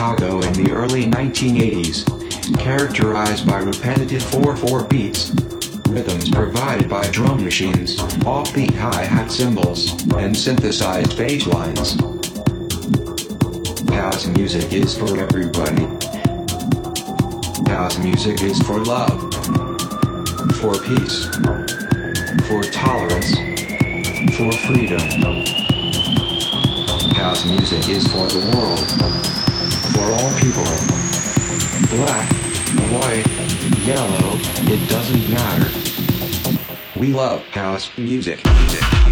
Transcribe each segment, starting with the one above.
Chicago in the early 1980s. Characterized by repetitive 4-4 beats. Rhythms provided by drum machines, offbeat hi-hat cymbals, and synthesized bass lines. House music is for everybody. House music is for love, for peace, for tolerance, for freedom. House music is for the world, for all people. Black, white, yellow, it doesn't matter. We love house music. House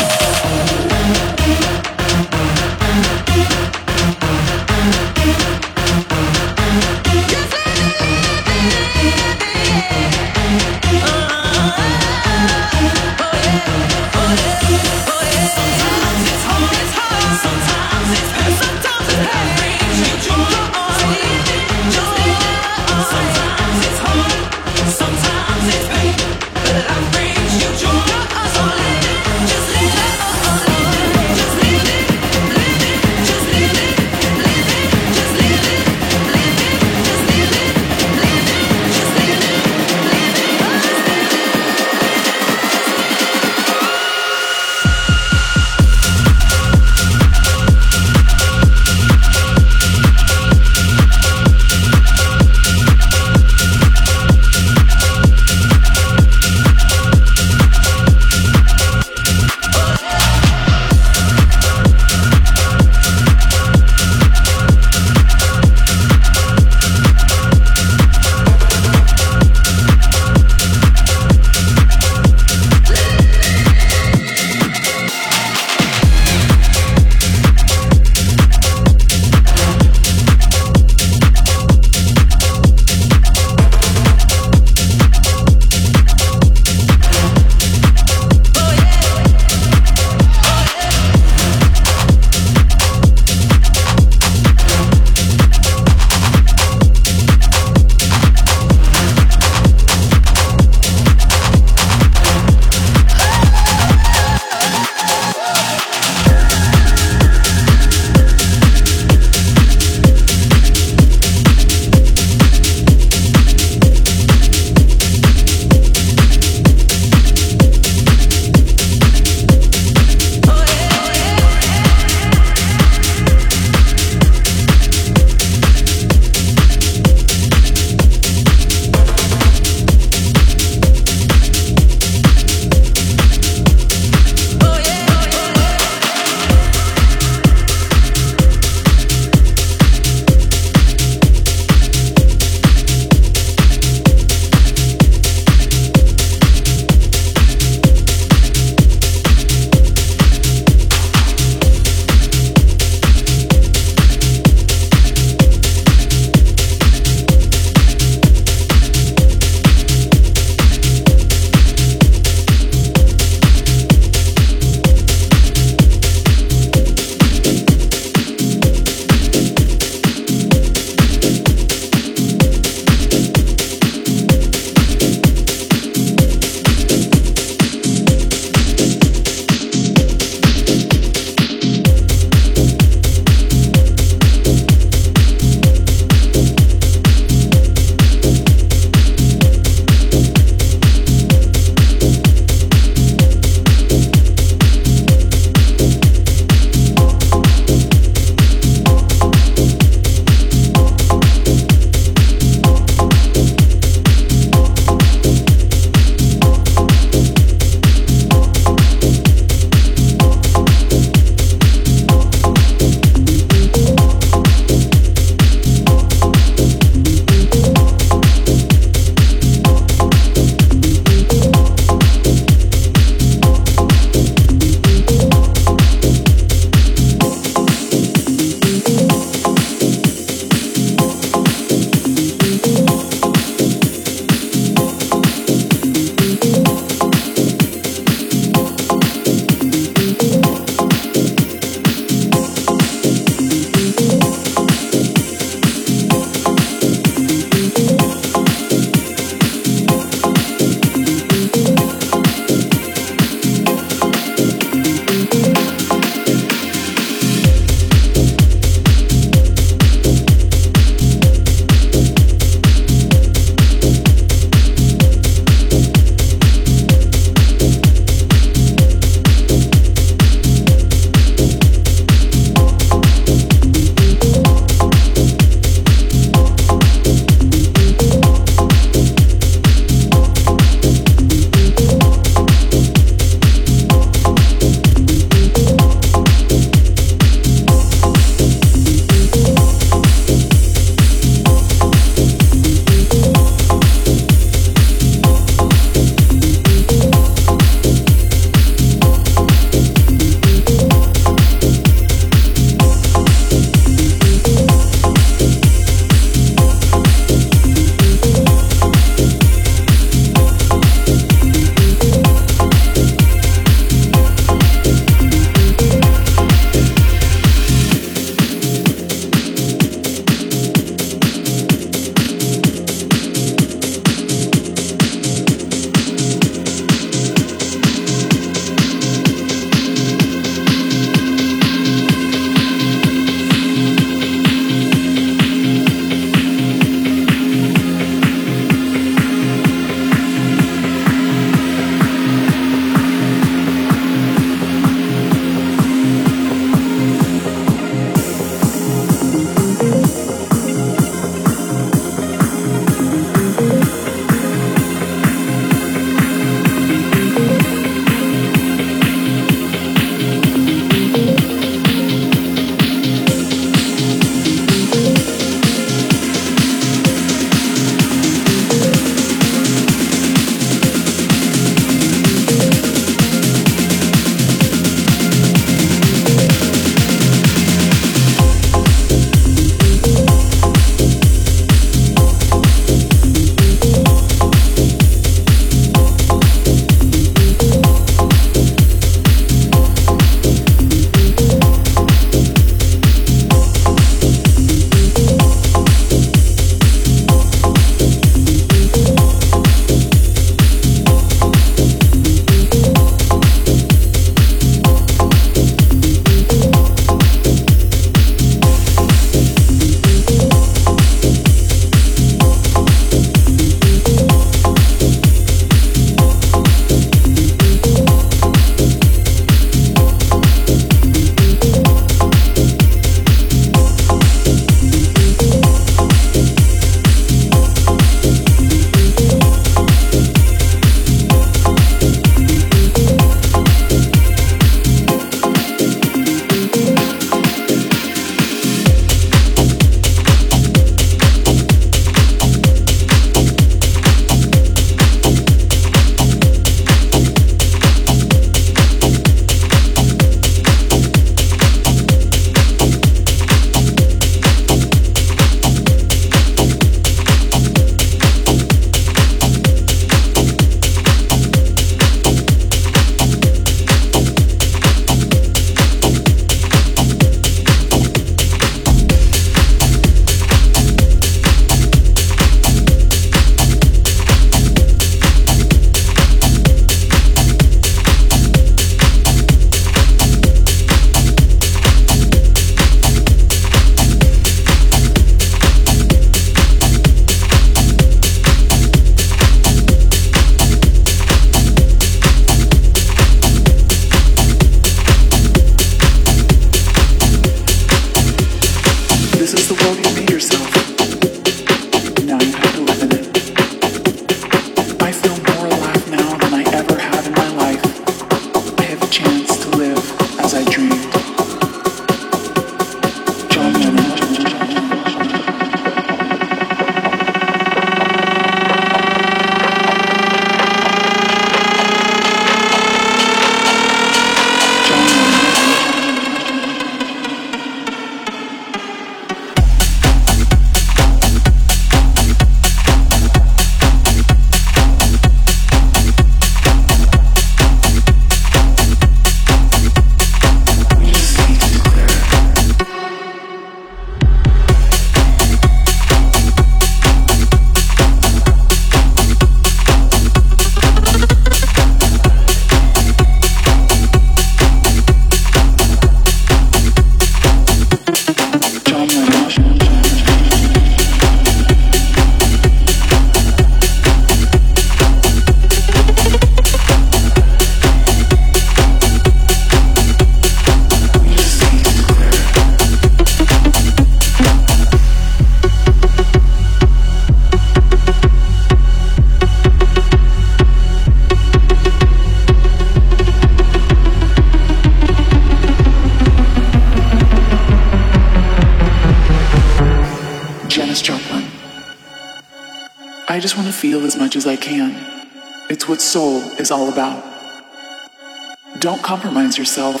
yourself.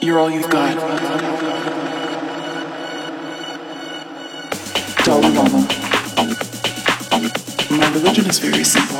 You're all you've got. Dalai Lama. My religion is very simple.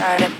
started.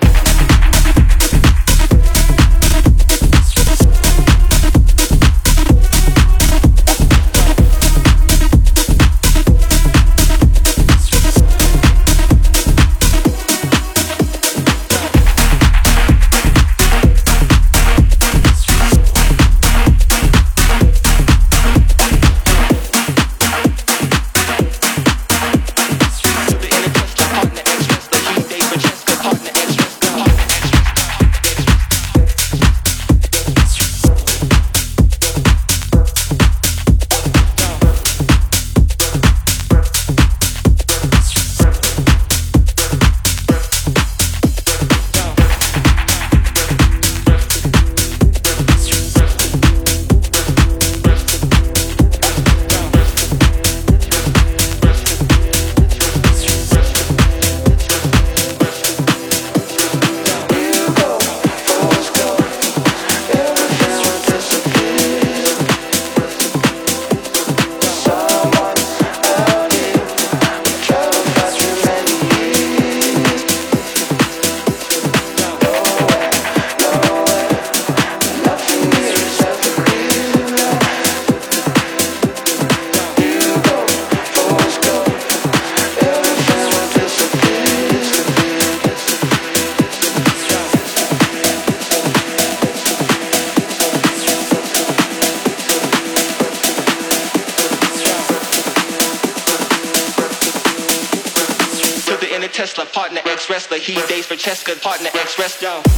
partner, express down.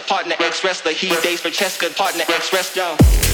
partner, ex wrestler. He dates for Cheska, partner, ex wrestler.